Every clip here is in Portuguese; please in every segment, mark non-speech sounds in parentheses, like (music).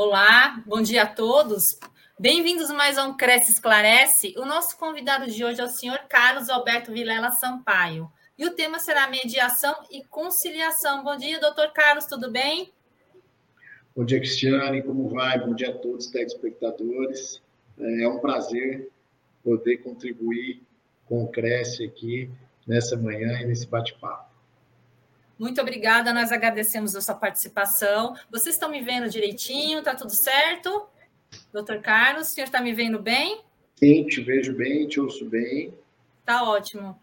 Olá, bom dia a todos. Bem-vindos mais a um Cresce Esclarece. O nosso convidado de hoje é o senhor Carlos Alberto Vilela Sampaio. E o tema será mediação e conciliação. Bom dia, doutor Carlos, tudo bem? Bom dia, Cristiane, como vai? Bom dia a todos os telespectadores. É um prazer poder contribuir com o Cresce aqui nessa manhã e nesse bate-papo. Muito obrigada, nós agradecemos a sua participação. Vocês estão me vendo direitinho? Está tudo certo? Doutor Carlos, o senhor está me vendo bem? Sim, te vejo bem, te ouço bem. Tá ótimo.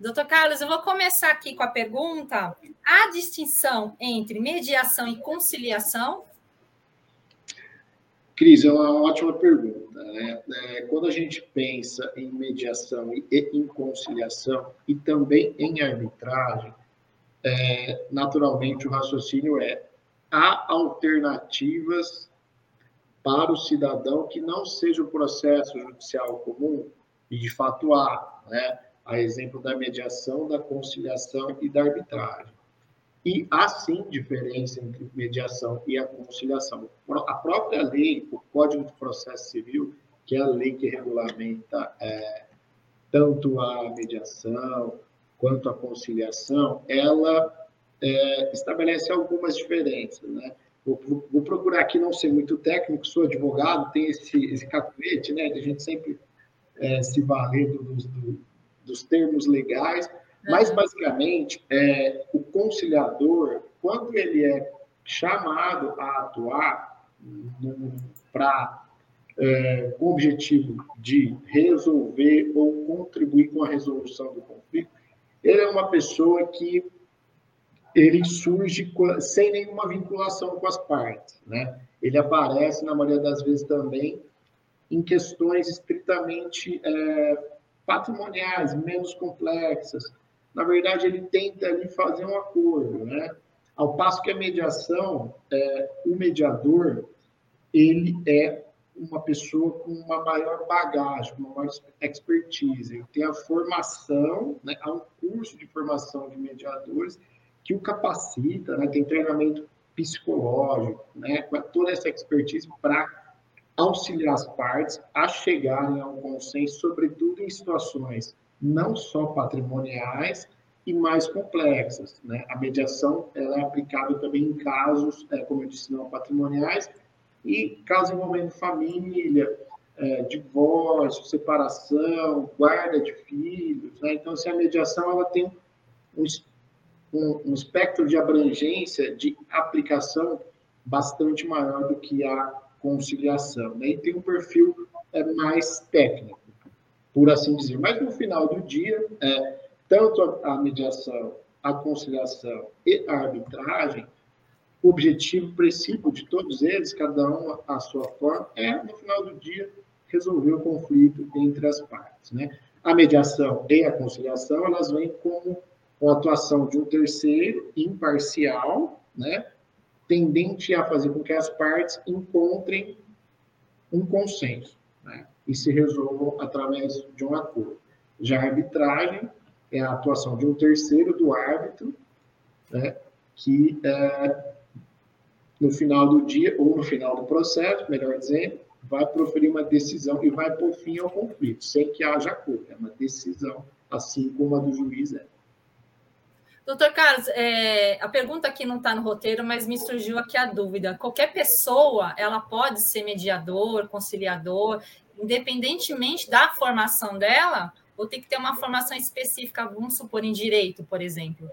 Doutor Carlos, eu vou começar aqui com a pergunta: há distinção entre mediação e conciliação? Cris, é uma ótima pergunta. Né? É, quando a gente pensa em mediação e em conciliação, e também em arbitragem, é, naturalmente o raciocínio é: há alternativas para o cidadão que não seja o processo judicial comum, e de fato há, né? a exemplo da mediação, da conciliação e da arbitragem. E há sim diferença entre mediação e a conciliação. A própria lei, o Código de Processo Civil, que é a lei que regulamenta é, tanto a mediação quanto a conciliação, ela é, estabelece algumas diferenças. Né? Vou, vou, procurar aqui não ser muito técnico, sou advogado, tem esse, esse cacuete, né, de a gente sempre é, se valer do, do, dos termos legais, mas basicamente é, o conciliador, quando ele é chamado a atuar para é, o objetivo de resolver ou contribuir com a resolução do conflito, ele é uma pessoa que ele surge sem nenhuma vinculação com as partes, né? Ele aparece na maioria das vezes também em questões estritamente é, patrimoniais, menos complexas. Na verdade, ele tenta ali fazer um acordo, né? Ao passo que a mediação, é, o mediador, ele é uma pessoa com uma maior bagagem, uma maior expertise. Ele tem a formação, né? há um curso de formação de mediadores que o capacita, né? tem treinamento psicológico, né? com toda essa expertise para auxiliar as partes a chegarem a um consenso, sobretudo em situações não só patrimoniais e mais complexas. Né? A mediação ela é aplicável também em casos, é, como eu disse, não patrimoniais e casos envolvendo família, é, divórcio, separação, guarda de filhos. Né? Então, se assim, a mediação ela tem um, um, um espectro de abrangência, de aplicação bastante maior do que a conciliação. Né? E tem um perfil é, mais técnico, por assim dizer. Mas no final do dia, é, tanto a, a mediação, a conciliação e a arbitragem, o objetivo, o princípio de todos eles, cada um a sua forma, é, no final do dia, resolver o conflito entre as partes. Né? A mediação e a conciliação, elas vêm como a atuação de um terceiro imparcial, né? tendente a fazer com que as partes encontrem um consenso né, e se resolvam através de um acordo. Já a arbitragem é a atuação de um terceiro do árbitro, né, que é, no final do dia, ou no final do processo, melhor dizendo, vai proferir uma decisão e vai por fim ao conflito, sem que haja acordo. É uma decisão, assim como a do juiz é. Doutor Carlos, é, a pergunta aqui não está no roteiro, mas me surgiu aqui a dúvida. Qualquer pessoa, ela pode ser mediador, conciliador, independentemente da formação dela, ou tem que ter uma formação específica, vamos supor, em direito, por exemplo?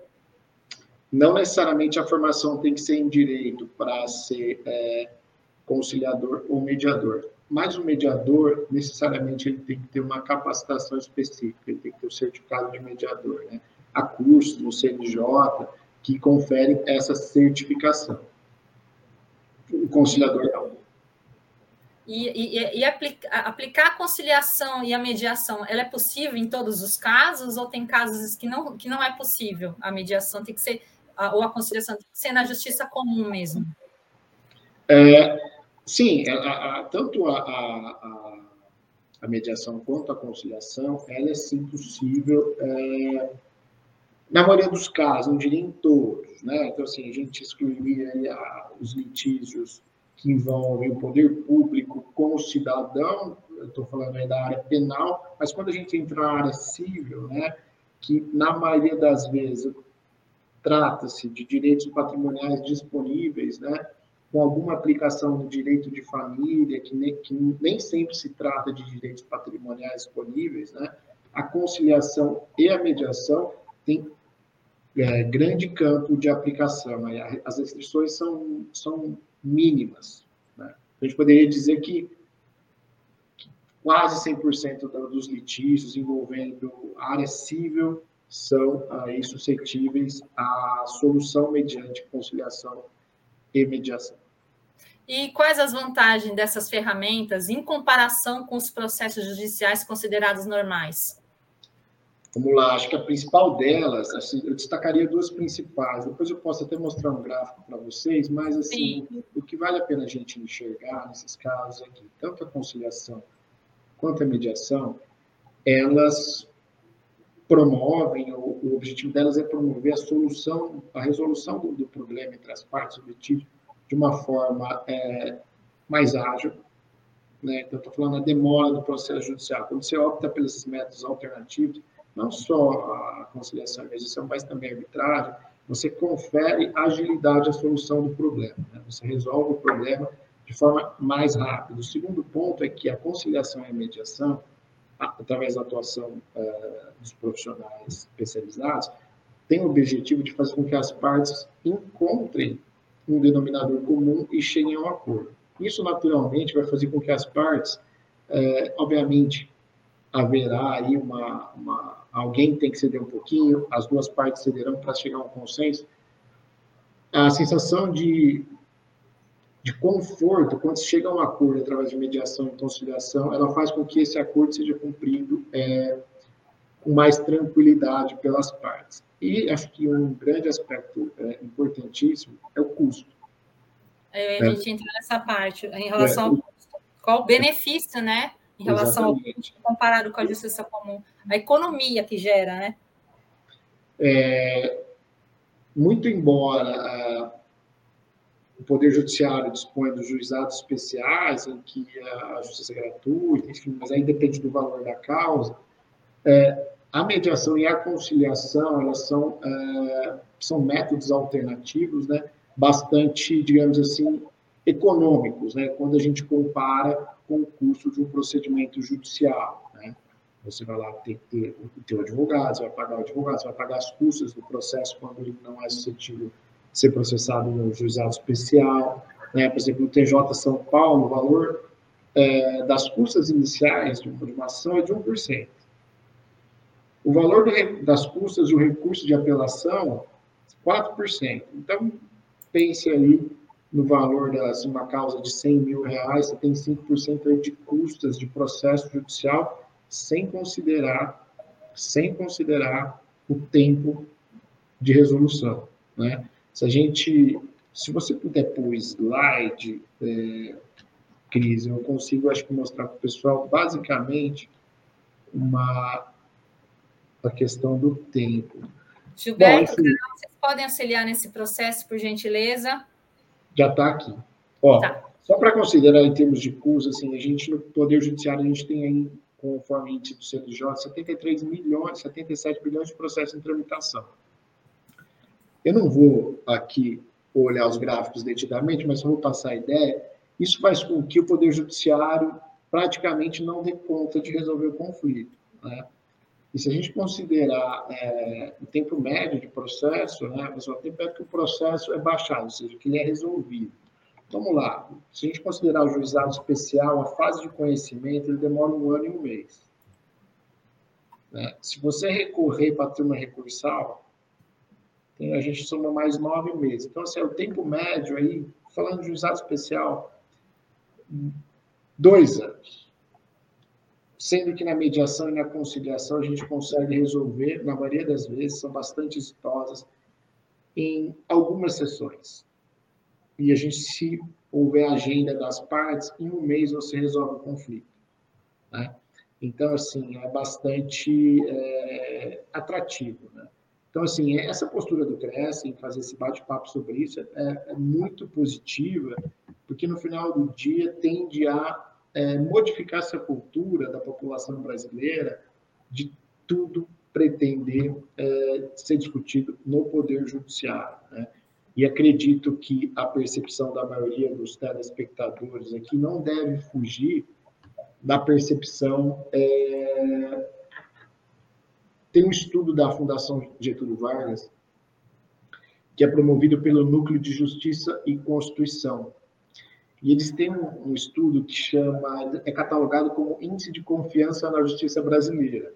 Não necessariamente a formação tem que ser em direito para ser é, conciliador ou mediador. Mas o mediador, necessariamente, ele tem que ter uma capacitação específica, ele tem que ter o certificado de mediador, né? a cursos no CNJ que conferem essa certificação. O conciliador não. E, e, e aplica, aplicar a conciliação e a mediação, ela é possível em todos os casos ou tem casos que não, que não é possível? A mediação tem que ser, ou a conciliação ser na justiça comum mesmo? É, sim, a, a, tanto a, a, mediação quanto a conciliação, ela é sim possível é, na maioria dos casos, não diria em todos, né? Então, assim, a gente excluiria os litígios que envolve o poder público com o cidadão, estou falando aí da área penal, mas quando a gente entra na área civil, né, que na maioria das vezes trata-se de direitos patrimoniais disponíveis, né, com alguma aplicação no direito de família, que nem, que nem sempre se trata de direitos patrimoniais disponíveis, né, a conciliação e a mediação têm é, grande campo de aplicação. Né? As restrições são, são mínimas. Né? A gente poderia dizer que quase 100% dos litígios envolvendo área civil são aí suscetíveis à solução mediante conciliação e mediação. E quais as vantagens dessas ferramentas em comparação com os processos judiciais considerados normais? Vamos lá, acho que a principal delas, assim, eu destacaria duas principais. Depois eu posso até mostrar um gráfico para vocês, mas assim, Sim. o que vale a pena a gente enxergar nesses casos é que tanto a conciliação quanto a mediação, elas promovem, o, o objetivo delas é promover a solução, a resolução do, do problema entre as partes litígio de uma forma é, mais ágil. Né? Então, estou falando da demora do processo judicial. Quando você opta pelos métodos alternativos, não só a conciliação e mediação, mas também a arbitragem, você confere agilidade à solução do problema. Né? Você resolve o problema de forma mais rápida. O segundo ponto é que a conciliação e a mediação, através da atuação uh, dos profissionais especializados, tem o objetivo de fazer com que as partes encontrem um denominador comum e cheguem a um acordo. Isso, naturalmente, vai fazer com que as partes, uh, obviamente, haverá aí uma, uma alguém tem que ceder um pouquinho, as duas partes cederão para chegar a um consenso. A sensação de, de conforto, quando se chega a um acordo através de mediação e conciliação, ela faz com que esse acordo seja cumprido é, com mais tranquilidade pelas partes. E acho que um grande aspecto é, importantíssimo é o custo. É, a gente entra nessa parte, em relação é, ao custo. Qual o benefício, né? em relação Exatamente. ao comparado com a justiça comum, a economia que gera, né? É, muito embora o Poder Judiciário disponha dos juizados especiais, em que a justiça é gratuita, enfim, mas aí depende do valor da causa, é, a mediação e a conciliação, elas são, é, são métodos alternativos, né, bastante, digamos assim, econômicos, né, quando a gente compara com o custo de um procedimento judicial. Né? Você vai lá ter, ter o teu advogado, você vai pagar o advogado, você vai pagar as custas do processo quando ele não é suscetível ser processado no juizado especial. Né? Por exemplo, no TJ São Paulo, o valor é, das custas iniciais de uma ação é de 1%. O valor do, das custas do recurso de apelação, 4%. Então, pense aí no valor de uma causa de 100 mil reais, você tem 5% de custas de processo judicial, sem considerar, sem considerar o tempo de resolução. Né? Se a gente, se você puder pôr o slide, é, Cris, eu consigo, acho que, mostrar para o pessoal, basicamente, uma, a questão do tempo. Gilberto, Bom, assim, vocês podem auxiliar nesse processo, por gentileza? já está aqui. Ó, tá. Só para considerar em termos de custos, assim, a gente no Poder Judiciário, a gente tem aí, conforme índice do CNJ, 73 milhões, 77 bilhões de processos em tramitação. Eu não vou aqui olhar os gráficos detidamente, mas vou passar a ideia. Isso faz com que o Poder Judiciário praticamente não dê conta de resolver o conflito. Né? E se a gente considerar é, o tempo médio de processo, né, o tempo médio que o processo é baixado, ou seja, que ele é resolvido. Vamos lá, se a gente considerar o juizado especial, a fase de conhecimento, ele demora um ano e um mês. Né? Se você recorrer para ter uma recursal, a gente soma mais nove meses. Então, assim, é o tempo médio aí, falando de juizado especial, dois anos sendo que na mediação e na conciliação a gente consegue resolver, na maioria das vezes, são bastante exitosas, em algumas sessões. E a gente, se houver agenda das partes, em um mês você resolve o conflito. Né? Então, assim, é bastante é, atrativo. Né? Então, assim, essa postura do CRES em fazer esse bate-papo sobre isso é, é muito positiva, porque no final do dia tende a é, modificar essa cultura da população brasileira de tudo pretender é, ser discutido no Poder Judiciário. Né? E acredito que a percepção da maioria dos telespectadores aqui não deve fugir da percepção. Tem um estudo da Fundação Getúlio Vargas, que é promovido pelo Núcleo de Justiça e Constituição. E eles têm um estudo que chama, é catalogado como Índice de Confiança na Justiça Brasileira.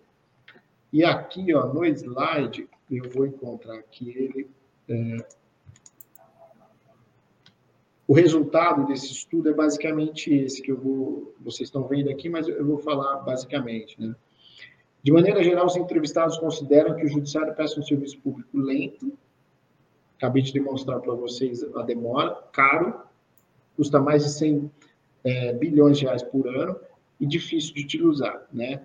E aqui, ó, no slide, eu vou encontrar aqui ele. É, o resultado desse estudo é basicamente esse que eu vou, vocês estão vendo aqui, mas eu vou falar basicamente, né? De maneira geral, os entrevistados consideram que o judiciário presta um serviço público lento, acabei de demonstrar para vocês a demora, caro, custa mais de 100 é, bilhões de reais por ano e difícil de utilizar, né?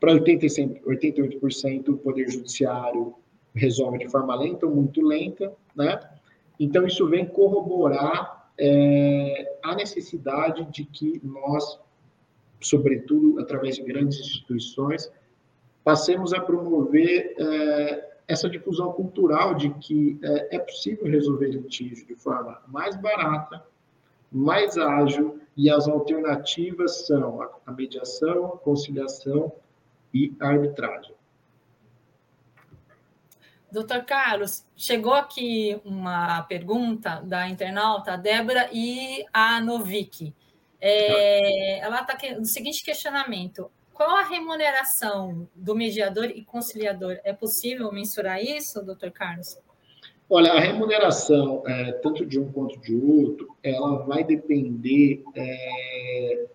Para 88% o Poder Judiciário resolve de forma lenta ou muito lenta, né? Então, isso vem corroborar é, a necessidade de que nós, sobretudo através de grandes instituições, passemos a promover é, essa difusão cultural de que é, é possível resolver litígio de forma mais barata, mais ágil, e as alternativas são a mediação, a conciliação e a arbitragem. Doutor Carlos, chegou aqui uma pergunta da internauta Débora e a Novik. É, ela está no seguinte questionamento: qual a remuneração do mediador e conciliador? É possível mensurar isso, doutor Carlos? Olha, a remuneração, é, tanto de um quanto de outro, ela vai depender é,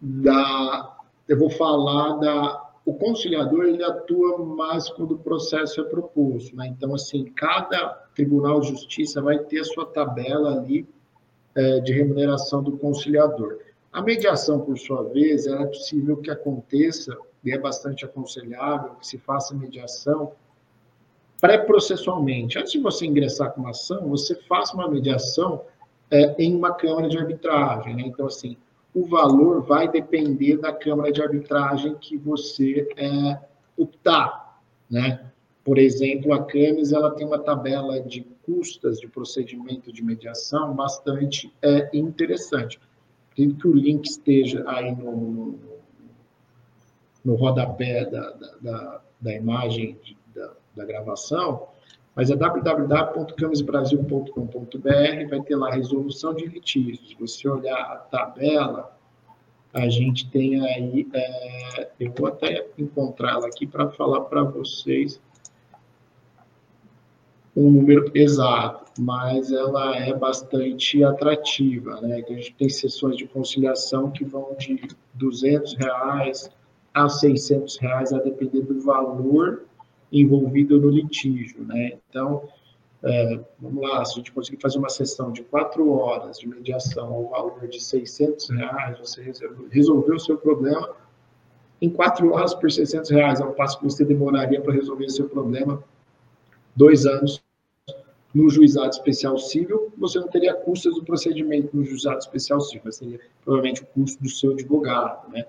da. Eu vou falar da o conciliador ele atua mais quando o processo é proposto, né? Então, assim, cada tribunal de justiça vai ter a sua tabela ali é, de remuneração do conciliador. A mediação, por sua vez, é possível que aconteça, e é bastante aconselhável que se faça mediação pré-processualmente. Antes de você ingressar com uma ação, você faça uma mediação é, em uma câmara de arbitragem. Né? Então, assim, o valor vai depender da câmara de arbitragem que você é, optar, né? Por exemplo, a Camis ela tem uma tabela de custas de procedimento de mediação bastante é, interessante. Tem que o link esteja aí no, no, rodapé da, da, da, da imagem de, da, da gravação, mas é www.camisbrasil.com.br, vai ter lá resolução de litígios. Se você olhar a tabela, a gente tem aí, é, eu vou até encontrá-la aqui para falar para vocês um número exato, mas ela é bastante atrativa, né? A gente tem sessões de conciliação que vão de 200 reais a 600 reais, a depender do valor envolvido no litígio, né? Então, é, vamos lá, se a gente conseguir fazer uma sessão de quatro horas de mediação ao valor de 600 reais, você resolveu o seu problema em quatro horas por 600 reais, ao passo que você demoraria para resolver o seu problema dois anos no juizado especial civil, você não teria custos do procedimento no juizado especial civil, mas seria provavelmente o custo do seu advogado, né?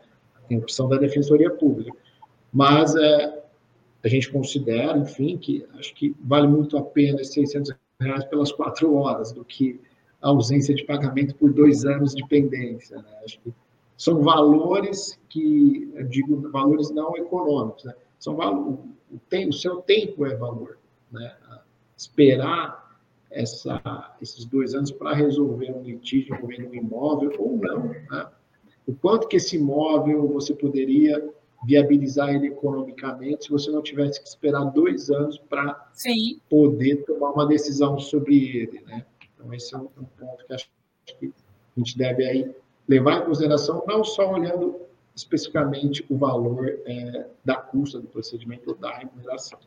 Tem a opção da defensoria pública. Mas é, a gente considera, enfim, que acho que vale muito a pena esses 600 reais pelas quatro horas do que a ausência de pagamento por dois anos de pendência. Né? Acho que são valores que, digo, valores não econômicos, né? são o, tem, o seu tempo é valor. Né? Esperar essa, esses dois anos para resolver um litígio envolvendo um imóvel ou não. Né? O quanto que esse imóvel você poderia viabilizar ele economicamente se você não tivesse que esperar dois anos para poder tomar uma decisão sobre ele, né? Então, esse é um, um ponto que acho que a gente deve aí levar em consideração, não só olhando especificamente o valor é, da custa do procedimento ou da remuneração.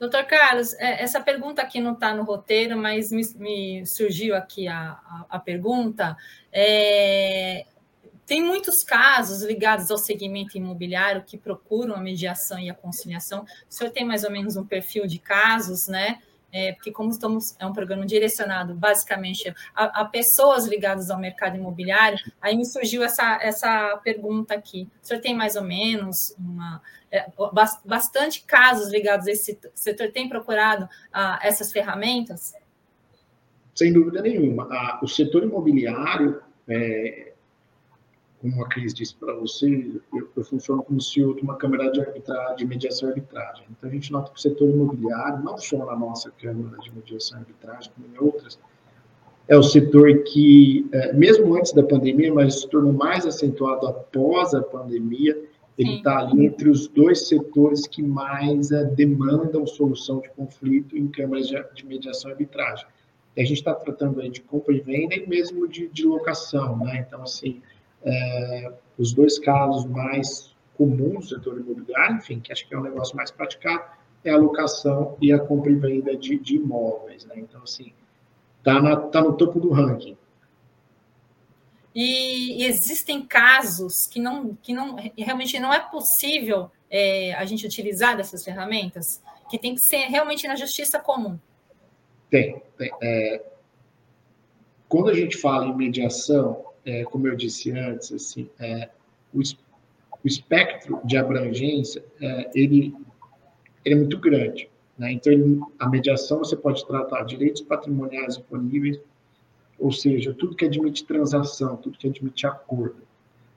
Doutor Carlos, é, essa pergunta aqui não está no roteiro, mas me, me surgiu aqui a, a, a pergunta. É, tem muitos casos ligados ao segmento imobiliário que procuram a mediação e a conciliação. O senhor tem mais ou menos um perfil de casos, né? é, porque como estamos é um programa direcionado basicamente a, a, pessoas ligadas ao mercado imobiliário, aí me surgiu essa, essa pergunta aqui. O senhor tem mais ou menos uma, bastante casos ligados a esse setor? Tem procurado ah, essas ferramentas? Sem dúvida nenhuma. Ah, o setor imobiliário é, como a Cris disse para você, eu, eu, funciono como CEO de uma Câmara de Arbitragem, de Mediação e Arbitragem. Então, a gente nota que o setor imobiliário, não só na nossa Câmara de Mediação e Arbitragem, como em outras, é o setor que, é, mesmo antes da pandemia, mas se tornou mais acentuado após a pandemia, ele está ali entre os dois setores que mais é, demandam solução de conflito em câmaras de, de mediação e arbitragem. E a gente está tratando aí de compra e venda e mesmo de, de locação, né? Então, assim, é, os dois casos mais comuns do setor imobiliário, enfim, que acho que é um negócio mais praticado, é a locação e a compra e venda de, de imóveis. Né? Então, assim, está tá no topo do ranking. E, existem casos que não, que não realmente não é possível é, a gente utilizar dessas ferramentas, que tem que ser realmente na justiça comum. Tem, tem. É, quando a gente fala em mediação, é, como eu disse antes, assim, é, o, o, espectro de abrangência é, ele, ele, é muito grande. Né? Então, ele, a mediação você pode tratar direitos patrimoniais disponíveis, ou seja, tudo que admite transação, tudo que admite acordo.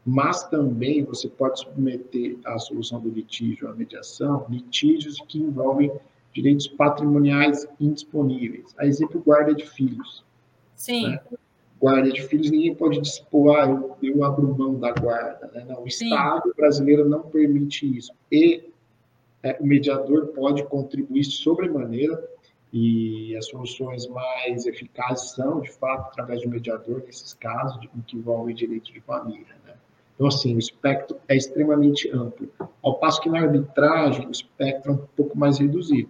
Mas também você pode submeter à solução do litígio, à mediação, litígios que envolvem direitos patrimoniais indisponíveis. A exemplo, guarda de filhos. Sim. Né? guarda de filhos, ninguém pode dispor, ah, eu, eu abro mão da guarda. Né? Não, o Sim. Estado brasileiro não permite isso. E é, o mediador pode contribuir sobremaneira, e as soluções mais eficazes são, de fato, através do mediador, nesses casos, de, que envolvem direito de família. Né? Então, assim, o espectro é extremamente amplo. Ao passo que na arbitragem, o espectro é um pouco mais reduzido.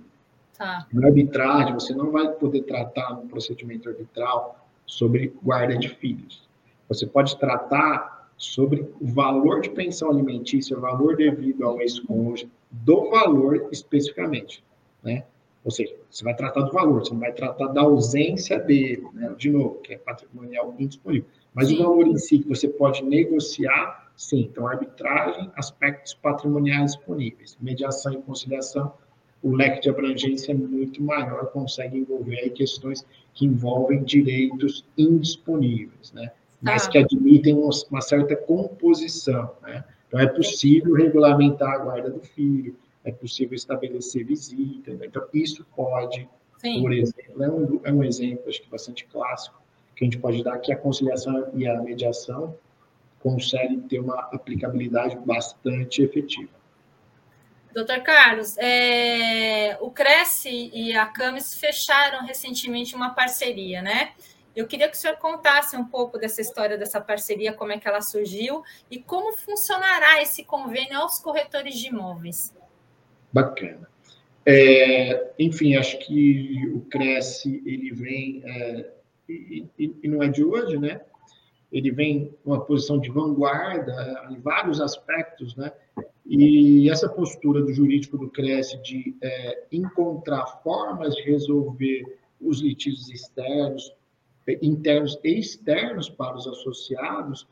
Tá. Na arbitragem, você não vai poder tratar no procedimento arbitral sobre guarda de filhos. Você pode tratar sobre o valor de pensão alimentícia, o valor devido ao ex-cônjuge, do valor especificamente, né? Ou seja, você vai tratar do valor, você não vai tratar da ausência dele, né? De novo, que é patrimonial indisponível. Mas sim. o valor em si que você pode negociar, sim. Então, arbitragem, aspectos patrimoniais disponíveis, mediação e conciliação, o leque de abrangência é muito maior, consegue envolver aí questões que envolvem direitos indisponíveis, né? mas tá. que admitem uma certa composição. Né? Então, é possível regulamentar a guarda do filho, é possível estabelecer visita. Né? Então, isso pode, Sim. por exemplo, é um, é um exemplo, acho que bastante clássico, que a gente pode dar que a conciliação e a mediação conseguem ter uma aplicabilidade bastante efetiva. Doutor Carlos, é, o Cresce e a Camis fecharam recentemente uma parceria, né? Eu queria que o senhor contasse um pouco dessa história dessa parceria, como é que ela surgiu e como funcionará esse convênio aos corretores de imóveis. Bacana. É, enfim, acho que o Cresce ele vem é, e, e, e, não é de hoje, né? Ele vem numa posição de vanguarda em vários aspectos, né? E essa postura do jurídico do Cresce de é, encontrar formas de resolver os litígios externos, internos e externos para os associados,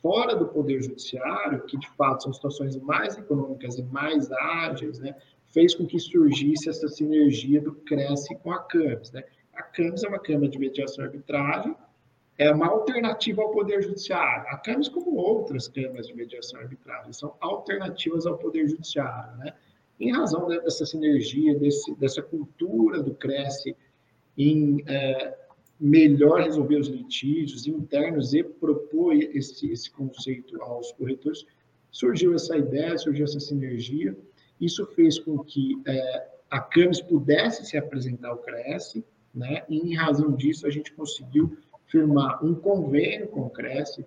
fora do Poder Judiciário, que de fato são situações mais econômicas e mais ágeis, né, fez com que surgisse essa sinergia do Cresce com a CAMES. Né? A CAMES é uma Câmara de Mediação e Arbitragem, é uma alternativa ao Poder Judiciário. A CAMES, como outras câmaras de mediação e arbitragem, são alternativas ao Poder Judiciário, né? em razão dessa sinergia, desse, dessa cultura do Cresce em é, melhor resolver os litígios internos e propor esse, esse conceito aos corretores, surgiu essa ideia, surgiu essa sinergia. Isso fez com que é, a CAMES pudesse se apresentar ao Cresce, né? e em razão disso a gente conseguiu firmar um convênio com o Cresce,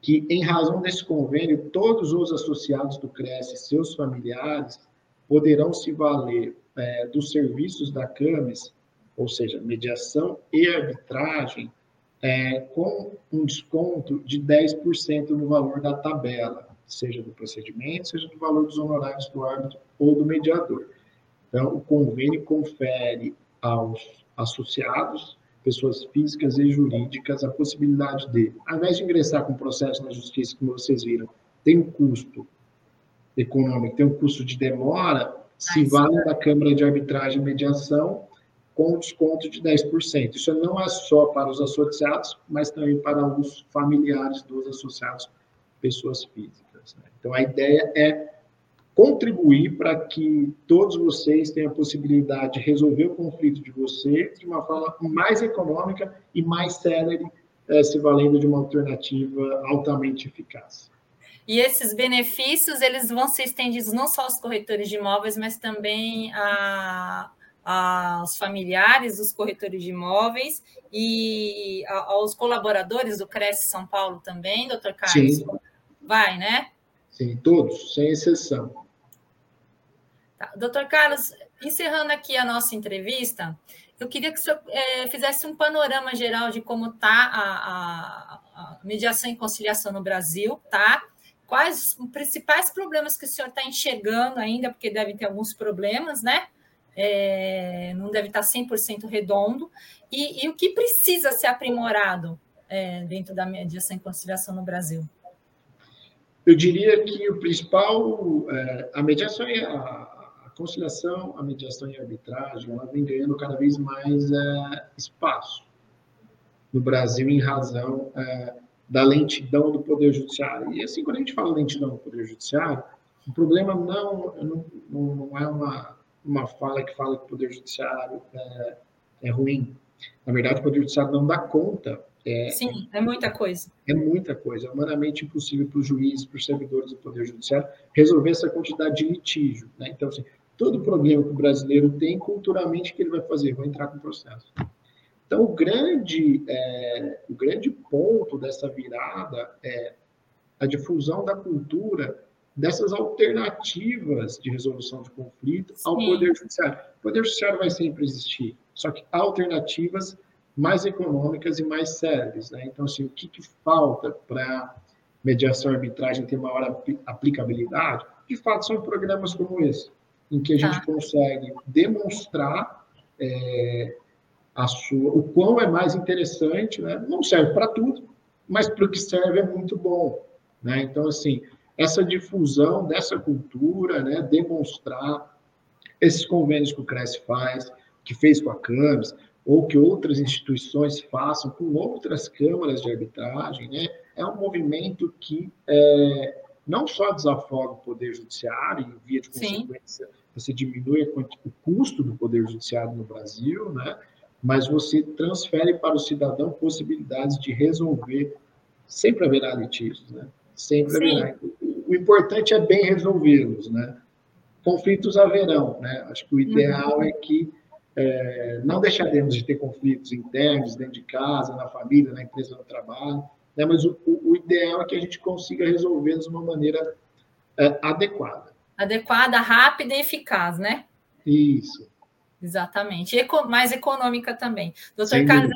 que, em razão desse convênio, todos os associados do Cresce, seus familiares, poderão se valer é, dos serviços da CAMES, ou seja, mediação e arbitragem, é, com um desconto de 10% no valor da tabela, seja do procedimento, seja do valor dos honorários do árbitro ou do mediador. Então, o convênio confere aos associados, pessoas físicas e jurídicas, a possibilidade de, ao invés de ingressar com processo na justiça, como vocês viram, tem um custo econômico, tem um custo de demora, se vale da Câmara de Arbitragem e Mediação com desconto de 10%. Isso não é só para os associados, mas também para os familiares dos associados, pessoas físicas. Né? Então, a ideia é contribuir para que todos vocês tenham a possibilidade de resolver o conflito de vocês de uma forma mais econômica e mais célere, eh, se valendo de uma alternativa altamente eficaz. E esses benefícios eles vão ser estendidos não só aos corretores de imóveis, mas também a, aos familiares dos corretores de imóveis e aos colaboradores do Cresce São Paulo também, doutor Carlos? Sim. Vai, né? Sim, todos, sem exceção. Tá. Doutor Carlos, encerrando aqui a nossa entrevista, eu queria que o senhor é, fizesse um panorama geral de como está a, a, a mediação e conciliação no Brasil, tá? Quais os principais problemas que o senhor está enxergando ainda, porque deve ter alguns problemas, né? É, não deve estar 100% redondo, e, e, o que precisa ser aprimorado é, dentro da mediação e conciliação no Brasil? Eu diria que o principal, é, a mediação e a, a, conciliação, a mediação e a arbitragem, ela vem ganhando cada vez mais é, espaço no Brasil em razão é, da lentidão do Poder Judiciário. E assim, quando a gente fala lentidão do Poder Judiciário, o problema não, não, não é uma, uma fala que fala que o Poder Judiciário é, é ruim. Na verdade, o Poder Judiciário não dá conta. É, Sim, é muita coisa. É muita coisa. É humanamente impossível para os juízes, para os servidores do Poder Judiciário resolver essa quantidade de litígio. Né? Então, assim, todo problema que o brasileiro tem, culturalmente, o que ele vai fazer? Vai entrar com processo. Então, o grande, é, o grande ponto dessa virada é a difusão da cultura dessas alternativas de resolução de conflito Sim. ao Poder Judiciário. O Poder Judiciário vai sempre existir, só que alternativas mais econômicas e mais sérias. Né? Então, assim, o que, que falta para mediação e arbitragem ter maior aplicabilidade? De fato, são programas como esse, em que a gente tá. consegue demonstrar é, a sua, o quão é mais interessante, né? Não serve para tudo, mas para o que serve é muito bom, né? Então, assim, essa difusão dessa cultura, né? Demonstrar esses convênios que o Cresce faz, que fez com a CAMES, ou que outras instituições façam com outras câmaras de arbitragem, né? É um movimento que é, não só desafoga o poder judiciário, e via de consequência, Sim. você diminui o custo do poder judiciário no Brasil, né? mas você transfere para o cidadão possibilidades de resolver. Sempre haverá litígios, né? Sempre Sim. haverá. O importante é bem resolvê-los, né? Conflitos haverão, né? Acho que o ideal uhum. é que é, não deixaremos de ter conflitos internos, dentro de casa, na família, na empresa, no trabalho, né? mas o, o ideal é que a gente consiga resolvê-los de uma maneira é, adequada. Adequada, rápida e eficaz, né? Isso. Exatamente. E mais econômica também. Doutor Carlos,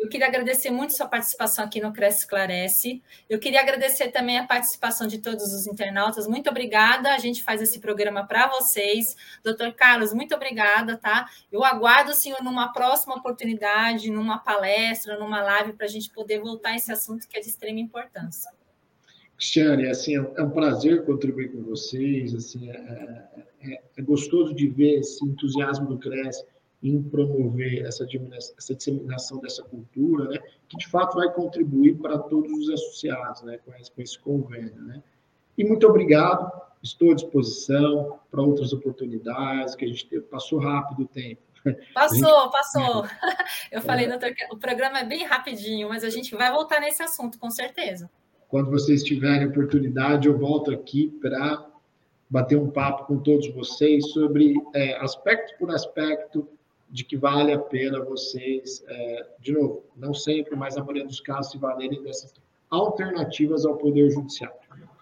eu queria agradecer muito sua participação aqui no Cresce Esclarece. Eu queria agradecer também a participação de todos os internautas. Muito obrigada. A gente faz esse programa para vocês. Doutor Carlos, muito obrigada, tá? Eu aguardo o senhor numa próxima oportunidade, numa palestra, numa live, para a gente poder voltar a esse assunto que é de extrema importância. Cristiane, assim, é um prazer contribuir com vocês, assim, é, é, é, é gostoso de ver esse entusiasmo do CRES em promover essa, essa disseminação dessa cultura, né, que de fato vai contribuir para todos os associados, né, com esse, com esse convênio, né. E muito obrigado, estou à disposição para outras oportunidades, que a gente teve, passou rápido o tempo. Passou, (laughs) gente... passou. (laughs) (laughs) Eu falei, é. doutor, o programa é bem rapidinho, mas a gente vai voltar nesse assunto, com certeza. Quando vocês tiverem oportunidade, eu volto aqui para bater um papo com todos vocês sobre é, aspecto por aspecto de que vale a pena vocês, é, de novo, não sempre, mas na maioria dos casos, se valerem dessas alternativas ao Poder Judiciário.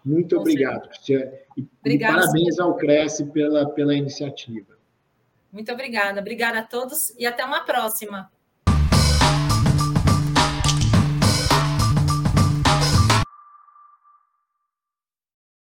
Muito com obrigado, Cristiane. E, e parabéns ao Cresce pela, pela iniciativa. Muito obrigada. Obrigada a todos e até uma próxima.